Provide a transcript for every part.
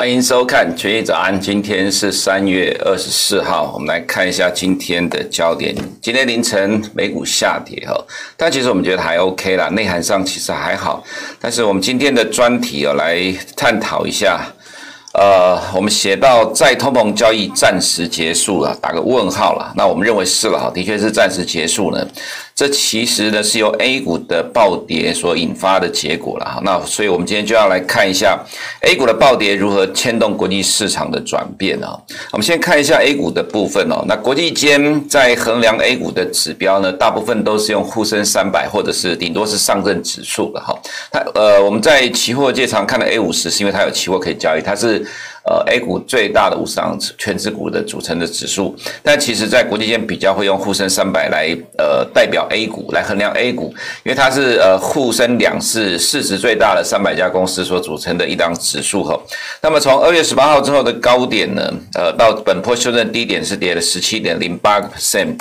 欢迎收看《权益早安》，今天是三月二十四号，我们来看一下今天的焦点。今天凌晨美股下跌哈，但其实我们觉得还 OK 啦，内涵上其实还好。但是我们今天的专题哦，来探讨一下。呃，我们写到再通膨交易暂时结束了，打个问号了。那我们认为是了哈，的确是暂时结束呢。这其实呢是由 A 股的暴跌所引发的结果了哈。那所以我们今天就要来看一下 A 股的暴跌如何牵动国际市场的转变啊。我们先看一下 A 股的部分哦。那国际间在衡量 A 股的指标呢，大部分都是用沪深三百或者是顶多是上证指数的哈。它呃，我们在期货界常看的 A 五十是因为它有期货可以交易，它是。呃，A 股最大的五十档权值股的组成的指数，但其实在国际间比较会用沪深三百来呃代表 A 股来衡量 A 股，因为它是呃沪深两市市值最大的三百家公司所组成的一档指数哈。那么从二月十八号之后的高点呢，呃到本波修正低点是跌了十七点零八个 percent，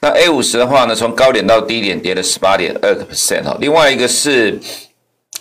那 A 五十的话呢，从高点到低点跌了十八点二个 percent 哈。另外一个是。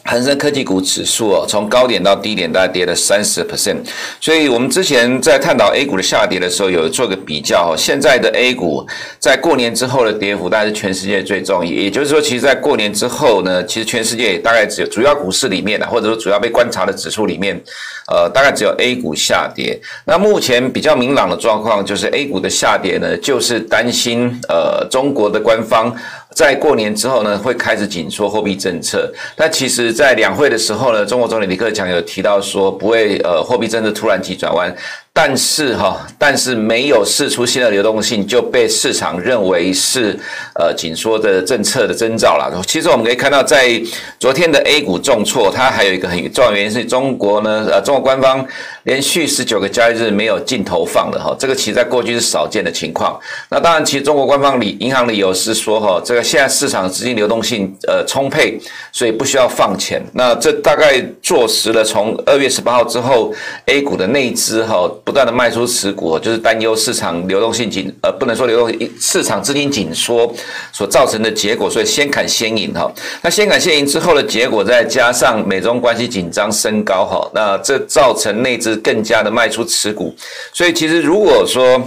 恒生科技股指数哦，从高点到低点大概跌了三十 percent，所以我们之前在探讨 A 股的下跌的时候，有做个比较哦。现在的 A 股在过年之后的跌幅，大概是全世界最重，也就是说，其实，在过年之后呢，其实全世界大概只有主要股市里面的，或者说主要被观察的指数里面，呃，大概只有 A 股下跌。那目前比较明朗的状况就是 A 股的下跌呢，就是担心呃中国的官方。在过年之后呢，会开始紧缩货币政策。那其实，在两会的时候呢，中国总理李克强有提到说，不会呃货币政策突然急转弯。但是哈，但是没有试出新的流动性，就被市场认为是呃紧缩的政策的征兆了。其实我们可以看到，在昨天的 A 股重挫，它还有一个很重要原因是中国呢，呃，中国官方连续十九个交易日没有净投放的哈，这个其实在过去是少见的情况。那当然，其实中国官方理银行理由是说哈，这个现在市场资金流动性呃充沛，所以不需要放钱。那这大概坐实了从二月十八号之后 A 股的内资哈。不断的卖出持股，就是担忧市场流动性紧，呃，不能说流动，市场资金紧缩所造成的结果，所以先砍先赢哈。那先砍先赢之后的结果，再加上美中关系紧张升高哈，那这造成内资更加的卖出持股，所以其实如果说。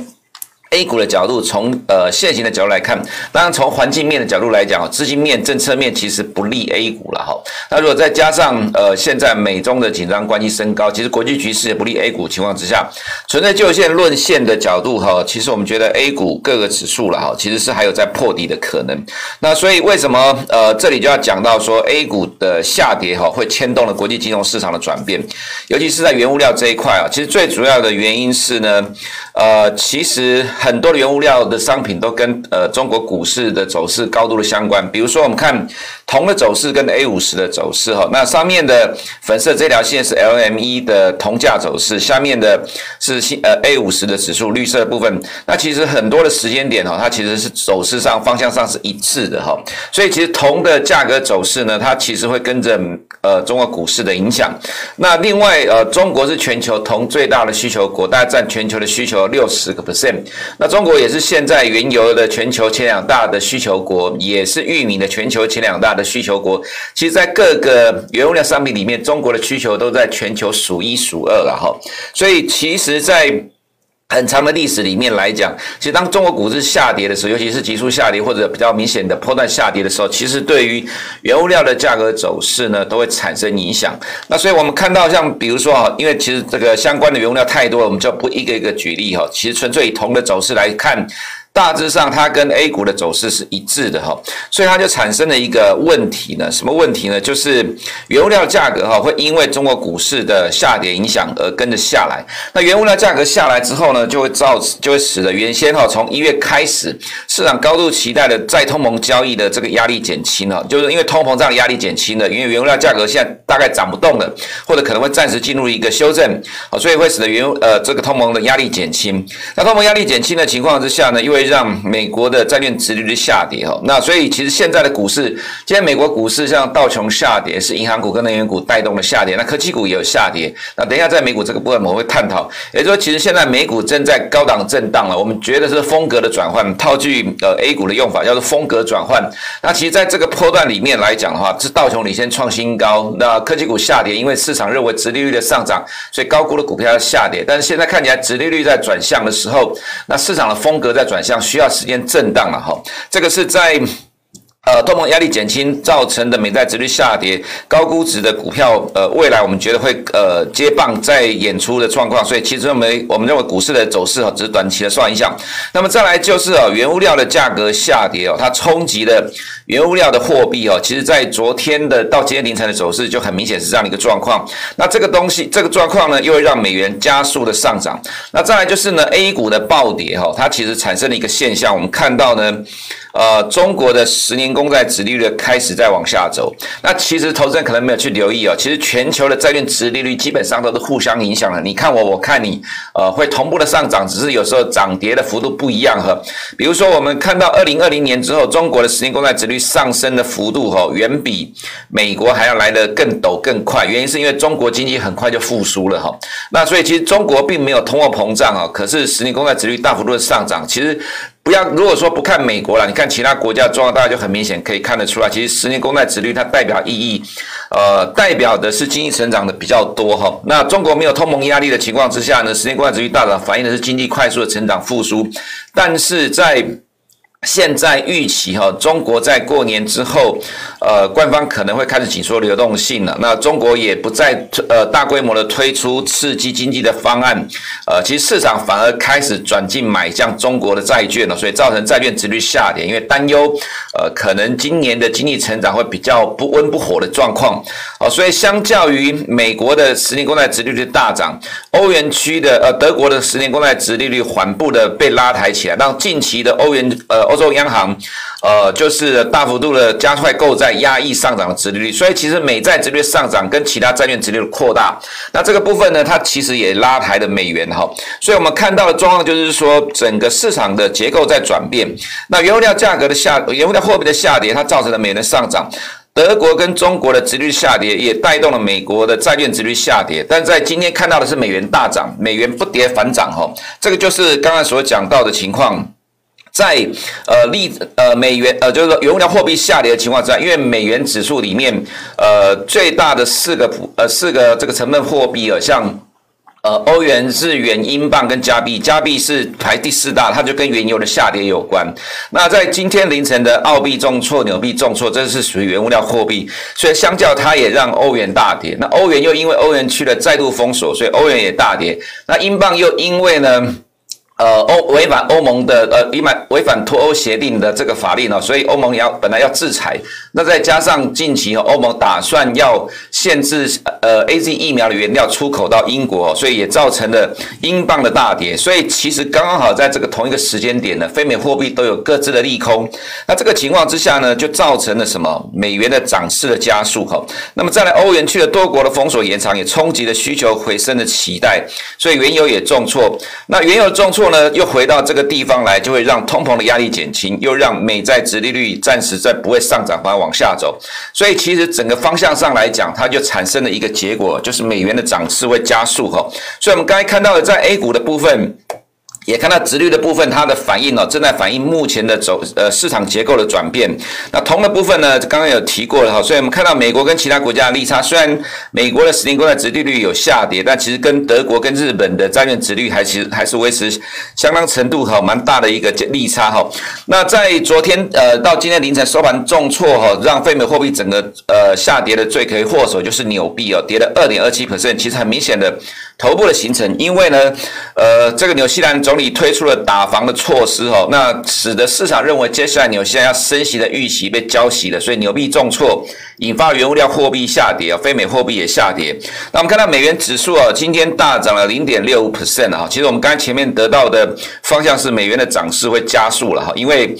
A 股的角度，从呃现行的角度来看，当然从环境面的角度来讲，资金面、政策面其实不利 A 股了哈。那如果再加上呃现在美中的紧张关系升高，其实国际局势也不利 A 股情况之下，存在就线论线的角度哈，其实我们觉得 A 股各个指数了哈，其实是还有在破底的可能。那所以为什么呃这里就要讲到说 A 股的下跌哈，会牵动了国际金融市场的转变，尤其是在原物料这一块啊，其实最主要的原因是呢，呃其实。很多的原物料的商品都跟呃中国股市的走势高度的相关，比如说我们看铜的走势跟 A 五十的走势哈，那上面的粉色这条线是 LME 的铜价走势，下面的是呃 A 五十的指数绿色部分，那其实很多的时间点哈，它其实是走势上方向上是一致的哈，所以其实铜的价格走势呢，它其实会跟着呃中国股市的影响。那另外呃中国是全球铜最大的需求国，大概占全球的需求六十个 percent。那中国也是现在原油的全球前两大的需求国，也是玉米的全球前两大的需求国。其实，在各个原物料商品里面，中国的需求都在全球数一数二了哈。所以，其实，在很长的历史里面来讲，其实当中国股市下跌的时候，尤其是急速下跌或者比较明显的波段下跌的时候，其实对于原物料的价格走势呢，都会产生影响。那所以我们看到，像比如说哈，因为其实这个相关的原物料太多了，我们就不一个一个举例哈。其实纯粹以铜的走势来看。大致上，它跟 A 股的走势是一致的哈，所以它就产生了一个问题呢。什么问题呢？就是原物料价格哈会因为中国股市的下跌影响而跟着下来。那原物料价格下来之后呢，就会造就会使得原先哈从一月开始市场高度期待的再通膨交易的这个压力减轻了，就是因为通膨这样压力减轻了，因为原物料价格现在大概涨不动了，或者可能会暂时进入一个修正，所以会使得原呃这个通膨的压力减轻。那通膨压力减轻的情况之下呢，因为让美国的债券殖利率下跌哈。那所以其实现在的股市，今天美国股市像道琼下跌，是银行股跟能源股带动的下跌，那科技股也有下跌。那等一下在美股这个部分我们会探讨，也就是说其实现在美股正在高档震荡了，我们觉得是风格的转换，套句呃 A 股的用法叫做风格转换。那其实在这个波段里面来讲的话，是道琼领先创新高，那科技股下跌，因为市场认为殖利率的上涨，所以高估的股票要下跌。但是现在看起来殖利率在转向的时候，那市场的风格在转向，需要时间震荡了哈。这个是在。呃，通膨压力减轻造成的美债殖率下跌，高估值的股票，呃，未来我们觉得会呃接棒在演出的状况，所以其实我们我们认为股市的走势哦，只是短期的算一下。那么再来就是哦，原物料的价格下跌哦，它冲击了原物料的货币哦，其实在昨天的到今天凌晨的走势就很明显是这样的一个状况。那这个东西这个状况呢，又会让美元加速的上涨。那再来就是呢，A 股的暴跌哈，它其实产生了一个现象，我们看到呢。呃，中国的十年公债殖利率开始在往下走。那其实投资人可能没有去留意哦，其实全球的债券殖利率基本上都是互相影响的。你看我，我看你，呃，会同步的上涨，只是有时候涨跌的幅度不一样哈。比如说，我们看到二零二零年之后，中国的十年公债殖率上升的幅度哈，远比美国还要来得更陡更快。原因是因为中国经济很快就复苏了哈。那所以其实中国并没有通货膨胀啊，可是十年公债殖率大幅度的上涨，其实。不要，如果说不看美国了，你看其他国家状况，大家就很明显可以看得出来。其实十年公债殖率它代表意义，呃，代表的是经济成长的比较多哈。那中国没有通膨压力的情况之下呢，十年公债殖率大涨，反映的是经济快速的成长复苏，但是在。现在预期哈，中国在过年之后，呃，官方可能会开始紧缩流动性了。那中国也不再呃大规模的推出刺激经济的方案，呃，其实市场反而开始转进买向中国的债券了，所以造成债券殖率下跌，因为担忧呃可能今年的经济成长会比较不温不火的状况。所以相较于美国的十年公债殖利率大涨，欧元区的呃德国的十年公债殖利率缓步的被拉抬起来，让近期的欧元呃。欧洲央行，呃，就是大幅度的加快购债，压抑上涨的殖利率，所以其实美债殖率上涨跟其他债券殖利率扩大，那这个部分呢，它其实也拉抬了美元哈，所以我们看到的状况就是说，整个市场的结构在转变，那原物料价格的下，原物料货币的下跌，它造成了美元的上涨，德国跟中国的殖率下跌，也带动了美国的债券殖率下跌，但在今天看到的是美元大涨，美元不跌反涨哈，这个就是刚刚所讲到的情况。在呃利呃美元呃就是说原物料货币下跌的情况之下，因为美元指数里面呃最大的四个呃四个这个成分货币啊，像呃欧元、日元、英镑跟加币，加币是排第四大，它就跟原油的下跌有关。那在今天凌晨的澳币重挫、纽币重挫，这是属于原物料货币，所以相较它也让欧元大跌。那欧元又因为欧元区的再度封锁，所以欧元也大跌。那英镑又因为呢？呃，欧违反欧盟的呃，违反违反脱欧协定的这个法令呢，所以欧盟要本来要制裁，那再加上近期哦欧盟打算要限制呃 AZ 疫苗的原料出口到英国，所以也造成了英镑的大跌。所以其实刚刚好在这个同一个时间点呢，非美货币都有各自的利空。那这个情况之下呢，就造成了什么？美元的涨势的加速哈。那么再来，欧元区的多国的封锁延长，也冲击了需求回升的期待，所以原油也重挫。那原油重挫。后呢，又回到这个地方来，就会让通膨的压力减轻，又让美债殖利率暂时在不会上涨，反而往下走。所以其实整个方向上来讲，它就产生了一个结果，就是美元的涨势会加速哈。所以我们刚才看到的在 A 股的部分。也看到殖率的部分，它的反应哦，正在反映目前的走呃市场结构的转变。那铜的部分呢，刚刚有提过了哈，所以我们看到美国跟其他国家的利差，虽然美国的十年公债殖利率有下跌，但其实跟德国跟日本的债券殖率还其实还是维持相当程度哈蛮大的一个利差哈。那在昨天呃到今天凌晨收盘重挫哈，让非美货币整个呃下跌的罪魁祸首就是纽币哦，跌了二点二七 percent，其实很明显的。头部的形成，因为呢，呃，这个纽西兰总理推出了打房的措施哦，那使得市场认为接下来纽西兰要升息的预期被浇熄了，所以纽币重挫，引发原物料货币下跌啊，非美货币也下跌。那我们看到美元指数啊，今天大涨了零点六五 percent 啊，其实我们刚才前面得到的方向是美元的涨势会加速了哈，因为。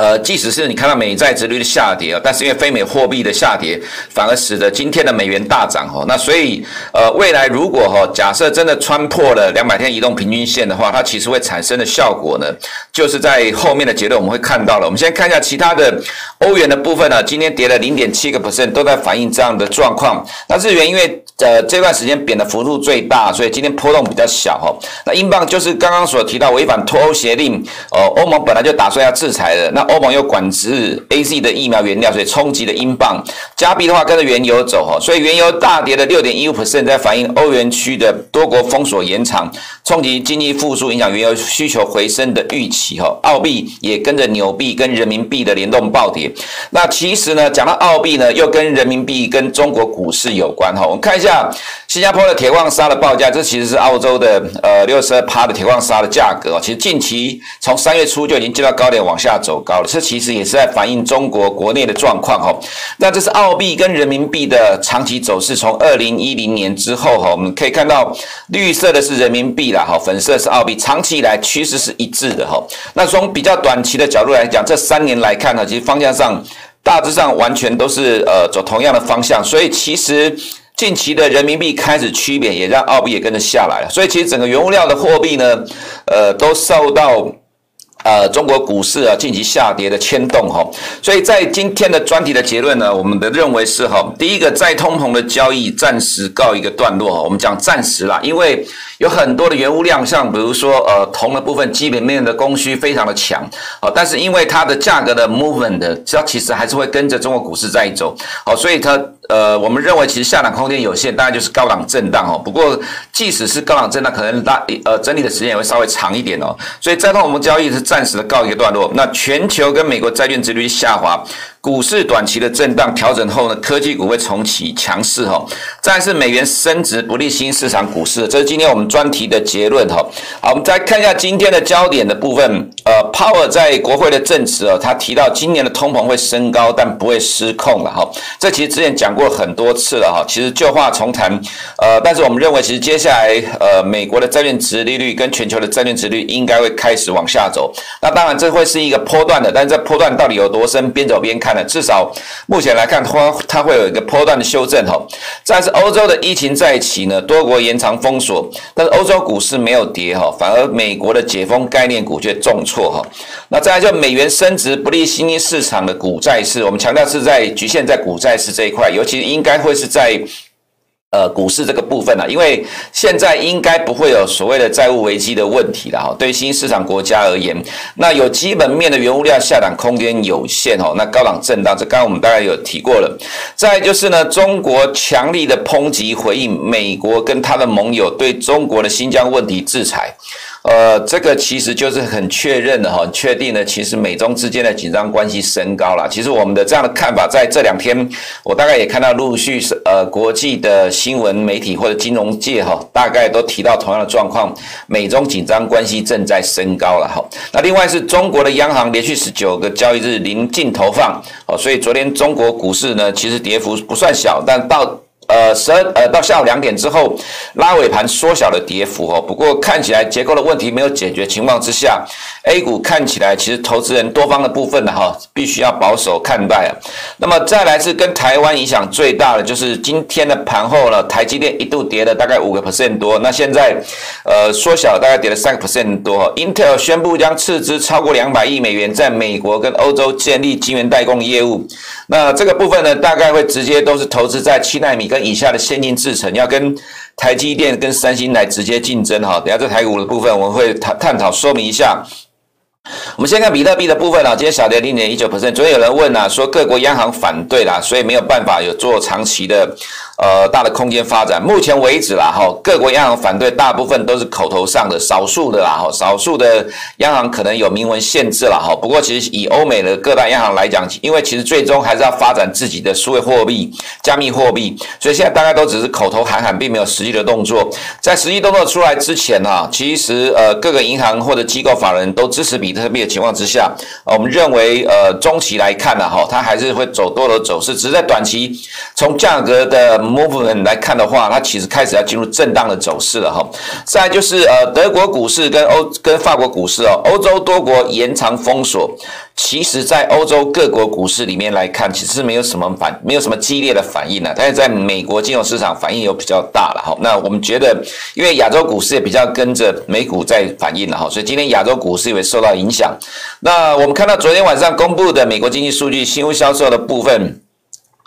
呃，即使是你看到美债殖率的下跌啊，但是因为非美货币的下跌，反而使得今天的美元大涨哈。那所以呃，未来如果哈，假设真的穿破了两百天移动平均线的话，它其实会产生的效果呢，就是在后面的结论我们会看到了。我们先看一下其他的欧元的部分呢，今天跌了零点七个 percent，都在反映这样的状况。那日元因为呃这段时间贬的幅度最大，所以今天波动比较小哈。那英镑就是刚刚所提到违反脱欧协定，呃，欧盟本来就打算要制裁的那。欧盟又管制 AZ 的疫苗原料，所以冲击了英镑。加币的话跟着原油走哈，所以原油大跌了六点一五 percent，在反映欧元区的多国封锁延长，冲击经济复苏，影响原油需求回升的预期哈。澳币也跟着纽币跟人民币的联动暴跌。那其实呢，讲到澳币呢，又跟人民币跟中国股市有关哈。我们看一下新加坡的铁矿砂的报价，这其实是澳洲的呃六十二趴的铁矿砂的价格。其实近期从三月初就已经见到高点往下走高。这其实也是在反映中国国内的状况哈。那这是澳币跟人民币的长期走势，从二零一零年之后哈，我们可以看到绿色的是人民币啦，哈，粉色是澳币，长期以来趋势是一致的哈。那从比较短期的角度来讲，这三年来看呢，其实方向上大致上完全都是呃走同样的方向，所以其实近期的人民币开始趋贬，也让澳币也跟着下来了。所以其实整个原物料的货币呢，呃，都受到。呃，中国股市啊，近期下跌的牵动哈，所以在今天的专题的结论呢，我们的认为是哈，第一个再通膨的交易暂时告一个段落哈，我们讲暂时啦，因为有很多的原物料，像比如说呃铜的部分，基本面的供需非常的强啊，但是因为它的价格的 movement 的，它其实还是会跟着中国股市在走，好，所以它。呃，我们认为其实下档空间有限，当然就是高档震荡哦。不过，即使是高档震荡，可能拉呃整理的时间也会稍微长一点哦。所以，再通我们交易是暂时的告一个段落。那全球跟美国债券殖率下滑。股市短期的震荡调整后呢，科技股会重启强势哈。再是美元升值不利新市场股市，这是今天我们专题的结论哈。好，我们再看一下今天的焦点的部分。呃，Powell 在国会的证词哦，他提到今年的通膨会升高，但不会失控了哈。这其实之前讲过很多次了哈。其实旧话重谈，呃，但是我们认为其实接下来呃，美国的债券殖利率跟全球的债券殖利率应该会开始往下走。那当然这会是一个波段的，但是这波段到底有多深，边走边看。至少目前来看，它它会有一个波段的修正哈。再是欧洲的疫情再起呢，多国延长封锁，但是欧洲股市没有跌哈，反而美国的解封概念股却重挫哈。那再来就美元升值不利新兴市场的股债市，我们强调是在局限在股债市这一块，尤其应该会是在。呃，股市这个部分呢、啊，因为现在应该不会有所谓的债务危机的问题了哈。对新市场国家而言，那有基本面的原物料下档空间有限哦。那高档震荡，这刚刚我们大概有提过了。再就是呢，中国强力的抨击回应美国跟他的盟友对中国的新疆问题制裁。呃，这个其实就是很确认的哈，确定的，其实美中之间的紧张关系升高了。其实我们的这样的看法，在这两天，我大概也看到陆续是呃国际的新闻媒体或者金融界哈，大概都提到同样的状况，美中紧张关系正在升高了哈。那另外是中国的央行连续十九个交易日零净投放哦，所以昨天中国股市呢，其实跌幅不算小，但到。呃，十二呃，到下午两点之后，拉尾盘缩小了跌幅哦。不过看起来结构的问题没有解决情况之下，A 股看起来其实投资人多方的部分呢哈，必须要保守看待啊。那么再来是跟台湾影响最大的，就是今天的盘后呢，台积电一度跌了大概五个 percent 多，那现在呃缩小大概跌了三个 percent 多。Intel 宣布将斥资超过两百亿美元在美国跟欧洲建立晶圆代工业务，那这个部分呢，大概会直接都是投资在七纳米跟以下的先进制程要跟台积电跟三星来直接竞争哈，等下这台股的部分我们会探探讨说明一下。我们先看比特币的部分啊，今天小跌零点一九 percent。昨天有人问啊，说各国央行反对啦，所以没有办法有做长期的。呃，大的空间发展，目前为止啦，哈，各国央行反对，大部分都是口头上的，少数的啦，哈，少数的央行可能有明文限制了，哈。不过，其实以欧美的各大央行来讲，因为其实最终还是要发展自己的数位货币、加密货币，所以现在大家都只是口头喊喊，并没有实际的动作。在实际动作出来之前呢，其实呃，各个银行或者机构法人都支持比特币的情况之下，我们认为呃，中期来看呢，哈，它还是会走多头走势，只是在短期从价格的。Movement 来看的话，它其实开始要进入震荡的走势了哈。再来就是呃德国股市跟欧跟法国股市哦，欧洲多国延长封锁。其实，在欧洲各国股市里面来看，其实没有什么反，没有什么激烈的反应了。但是在美国金融市场反应又比较大了哈。那我们觉得，因为亚洲股市也比较跟着美股在反应了哈，所以今天亚洲股市也会受到影响。那我们看到昨天晚上公布的美国经济数据，新屋销售的部分。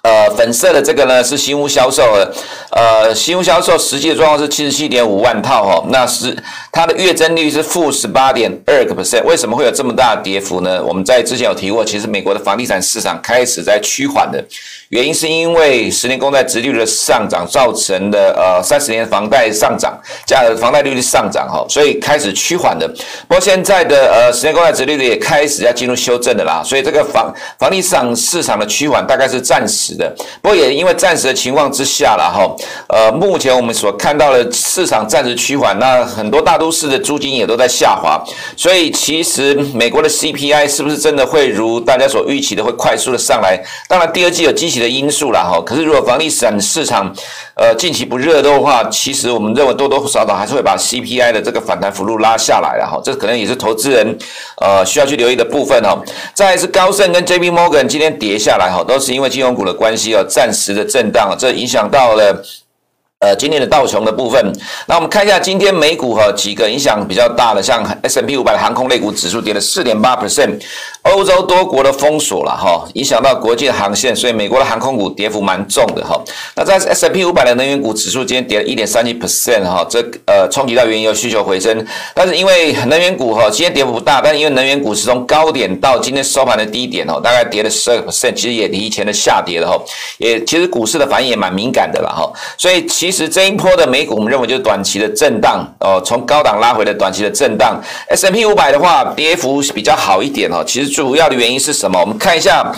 呃，粉色的这个呢是新屋销售的，呃，新屋销售实际的状况是七十七点五万套哦，那是它的月增率是负十八点二个 percent，为什么会有这么大的跌幅呢？我们在之前有提过，其实美国的房地产市场开始在趋缓的。原因是因为十年公债殖利率的上涨造成的呃三十年房贷上涨，加房贷利率上涨哈，所以开始趋缓的。不过现在的呃十年公债殖利率也开始要进入修正的啦，所以这个房房地产市场的趋缓大概是暂时的。不过也因为暂时的情况之下了哈，呃目前我们所看到的市场暂时趋缓，那很多大都市的租金也都在下滑，所以其实美国的 CPI 是不是真的会如大家所预期的会快速的上来？当然第二季有积极的因素了哈，可是如果房地产市场呃近期不热的话，其实我们认为多多少少还是会把 CPI 的这个反弹幅度拉下来了哈，这可能也是投资人呃需要去留意的部分哈。再来是高盛跟 JP Morgan 今天跌下来哈，都是因为金融股的关系哦，暂时的震荡，这影响到了。呃，今天的道琼的部分，那我们看一下今天美股哈几个影响比较大的，像 S M P 五百航空类股指数跌了四点八 percent，欧洲多国的封锁了哈，影响到国际的航线，所以美国的航空股跌幅蛮重的哈。那在 S&P 五百的能源股指数今天跌了一点三七 percent 哈，这呃冲击到原油需求回升，但是因为能源股哈今天跌幅不大，但是因为能源股是从高点到今天收盘的低点哦，大概跌了十二个 percent，其实也提前的下跌了哈，也其实股市的反应也蛮敏感的了哈，所以其实。其实这一波的美股，我们认为就是短期的震荡哦，从高档拉回的短期的震荡。S&P 五百的话，跌幅比较好一点哦。其实主要的原因是什么？我们看一下。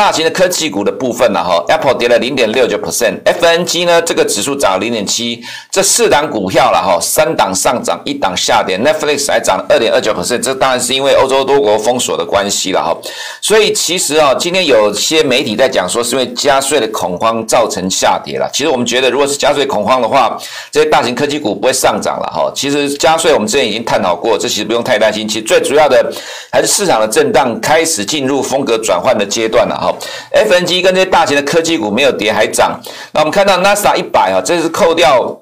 大型的科技股的部分呢，哈，Apple 跌了零点六九 percent，FNG 呢这个指数涨了零点七，这四档股票了哈，三档上涨，一档下跌，Netflix 还涨了二点二九 percent，这当然是因为欧洲多国封锁的关系了哈，所以其实啊，今天有些媒体在讲说是因为加税的恐慌造成下跌了，其实我们觉得如果是加税恐慌的话，这些大型科技股不会上涨了哈，其实加税我们之前已经探讨过，这其实不用太担心，其实最主要的还是市场的震荡开始进入风格转换的阶段了哈。FNG 跟这些大型的科技股没有跌还涨，那我们看到纳斯达一百啊，这是扣掉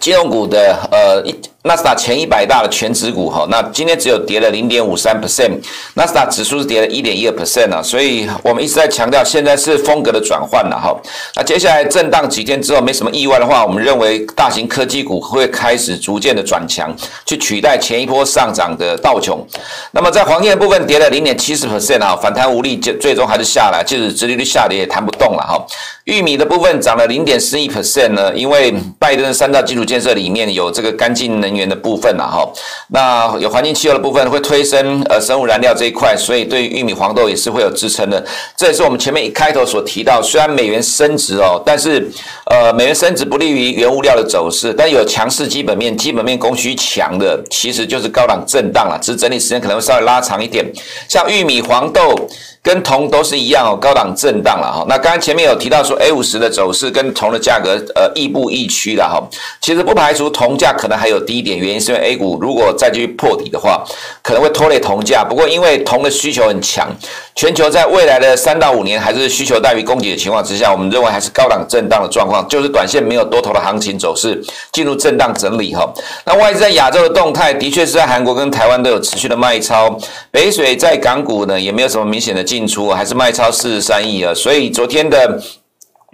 金融股的呃一。纳斯达前一百大的全值股哈，那今天只有跌了零点五三 percent，纳斯达指数是跌了一点一二 percent 啊，所以我们一直在强调，现在是风格的转换了哈。那接下来震荡几天之后，没什么意外的话，我们认为大型科技股会开始逐渐的转强，去取代前一波上涨的道琼。那么在黄金的部分跌了零点七四 percent 啊，反弹无力，最最终还是下来，即使殖利率下跌也弹不动了哈。玉米的部分涨了零点四一 percent 呢，因为拜登的三大基础建设里面有这个干净能源的部分了哈，那有环境气候的部分会推升呃生物燃料这一块，所以对于玉米黄豆也是会有支撑的。这也是我们前面一开头所提到，虽然美元升值哦，但是呃美元升值不利于原物料的走势，但有强势基本面，基本面供需强的，其实就是高档震荡了，只是整理时间可能会稍微拉长一点，像玉米黄豆。跟铜都是一样哦，高档震荡了哈。那刚刚前面有提到说，A 五十的走势跟铜的价格呃亦步亦趋了哈。其实不排除铜价可能还有低点，原因是因为 A 股如果再继续破底的话，可能会拖累铜价。不过因为铜的需求很强，全球在未来的三到五年还是需求大于供给的情况之下，我们认为还是高档震荡的状况，就是短线没有多头的行情走势，进入震荡整理哈。那外资在亚洲的动态，的确是在韩国跟台湾都有持续的卖超，北水在港股呢也没有什么明显的。进出还是卖超四十三亿啊，所以昨天的。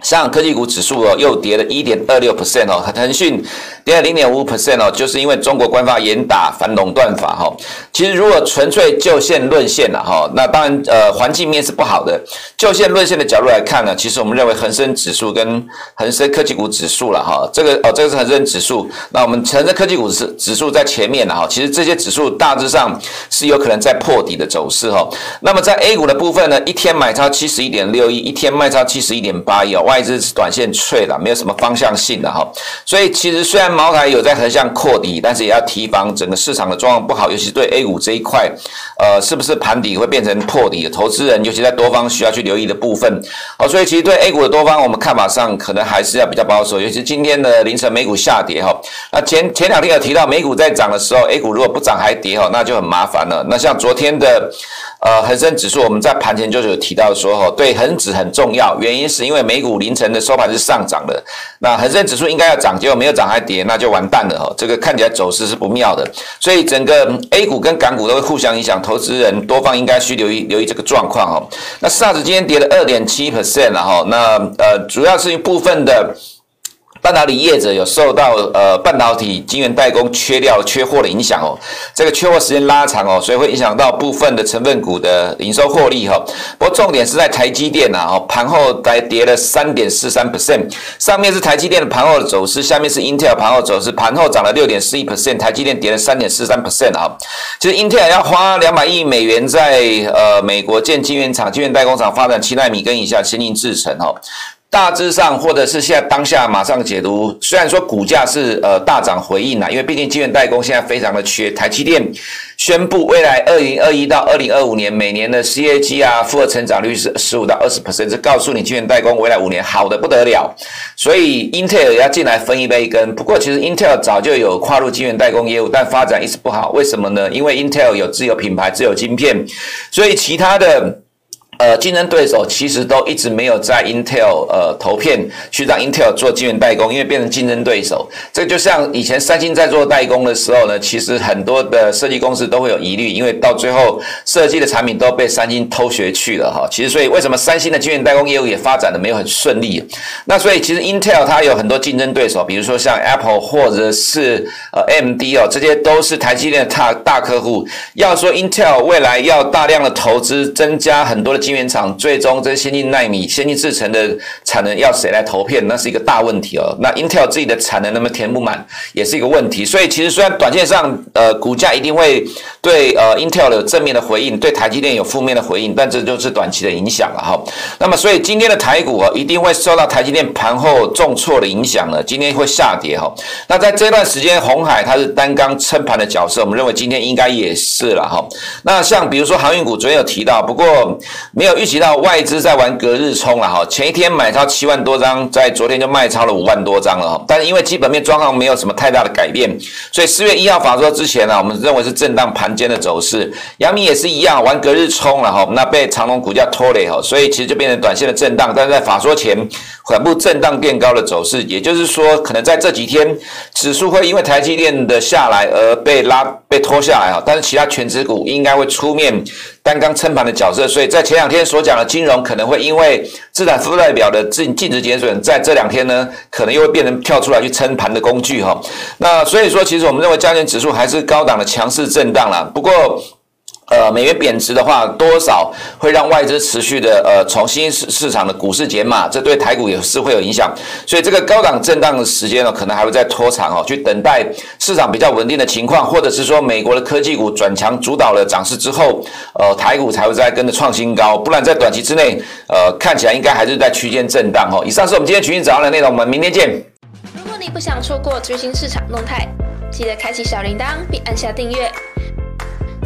上科技股指数哦，又跌了一点二六 percent 哦，腾讯跌了零点五 percent 哦，就是因为中国官方严打反垄断法哈。其实如果纯粹就线论线了哈，那当然呃环境面是不好的。就线论线的角度来看呢，其实我们认为恒生指数跟恒生科技股指数了哈，这个哦这个是恒生指数，那我们恒生科技股指指数在前面了哈。其实这些指数大致上是有可能在破底的走势哈。那么在 A 股的部分呢，一天买超七十一点六亿，一天卖超七十一点八亿哦。外资是短线脆了，没有什么方向性的哈，所以其实虽然茅台有在横向扩底，但是也要提防整个市场的状况不好，尤其对 A 股这一块，呃，是不是盘底会变成破底？投资人尤其在多方需要去留意的部分。好，所以其实对 A 股的多方，我们看法上可能还是要比较保守，尤其今天的凌晨美股下跌哈。那前前两天有提到美股在涨的时候，A 股如果不涨还跌哈，那就很麻烦了。那像昨天的。呃，恒生指数我们在盘前就有提到说，哈，对恒指很重要，原因是因为美股凌晨的收盘是上涨的，那恒生指数应该要涨，结果没有涨还跌，那就完蛋了哈，这个看起来走势是不妙的，所以整个 A 股跟港股都会互相影响，投资人多方应该需留意留意这个状况哈。那 SARS 今天跌了二点七 percent 了哈，那呃主要是一部分的。半导体业者有受到呃半导体晶圆代工缺料缺货的影响哦，这个缺货时间拉长哦，所以会影响到部分的成分股的营收获利哈。不过重点是在台积电呐哦，盘后才跌了三点四三 percent，上面是台积电的盘后的走势，下面是 Intel 盘后走势，盘后涨了六点四一 percent，台积电跌了三点四三 percent 啊。其实 Intel 要花两百亿美元在呃美国建晶圆厂、晶圆代工厂发展七纳米跟以下先进制程哦。大致上，或者是现在当下马上解读，虽然说股价是呃大涨回应啦，因为毕竟晶圆代工现在非常的缺。台积电宣布，未来二零二一到二零二五年每年的 CAG 啊复合成长率是十五到二十 percent，这告诉你晶圆代工未来五年好的不得了。所以 Intel 要进来分一杯羹。不过其实 Intel 早就有跨入晶圆代工业务，但发展一直不好。为什么呢？因为 Intel 有自有品牌、自有晶片，所以其他的。呃，竞争对手其实都一直没有在 Intel 呃投片去让 Intel 做晶圆代工，因为变成竞争对手。这就像以前三星在做代工的时候呢，其实很多的设计公司都会有疑虑，因为到最后设计的产品都被三星偷学去了哈。其实所以为什么三星的晶圆代工业务也发展的没有很顺利？那所以其实 Intel 它有很多竞争对手，比如说像 Apple 或者是呃 MD 哦，这些都是台积电的大大客户。要说 Intel 未来要大量的投资，增加很多的。晶圆厂最终这先进奈米、先进制程的产能要谁来投片？那是一个大问题哦。那 Intel 自己的产能能不能填不满，也是一个问题。所以其实虽然短线上呃股价一定会对呃 Intel 有正面的回应，对台积电有负面的回应，但这就是短期的影响了哈。那么所以今天的台股啊，一定会受到台积电盘后重挫的影响呢，今天会下跌哈。那在这段时间，红海它是单刚撑盘的角色，我们认为今天应该也是了哈。那像比如说航运股，昨天有提到，不过。没有预期到外资在玩隔日冲了哈，前一天买超七万多张，在昨天就卖超了五万多张了哈。但是因为基本面状况没有什么太大的改变，所以四月一号法说之前呢，我们认为是震荡盘间的走势。阳明也是一样玩隔日冲了哈，那被长龙股价拖累哈，所以其实就变成短线的震荡。但是在法说前缓步震荡变高的走势，也就是说，可能在这几天指数会因为台积电的下来而被拉被拖下来哈，但是其他权值股应该会出面单刚撑盘的角色，所以在前两天所讲的金融可能会因为资产负债表的净净值减损，在这两天呢，可能又会变成跳出来去撑盘的工具哈。那所以说，其实我们认为加权指数还是高档的强势震荡啦。不过。呃，美元贬值的话，多少会让外资持续的呃从新市市场的股市减码，这对台股也是会有影响。所以这个高档震荡的时间呢，可能还会再拖长哦，去等待市场比较稳定的情况，或者是说美国的科技股转强主导了涨势之后，呃，台股才会再跟着创新高。不然在短期之内，呃，看起来应该还是在区间震荡哦。以上是我们今天群益早上的内容，我们明天见。如果你不想错过最新市场动态，记得开启小铃铛并按下订阅。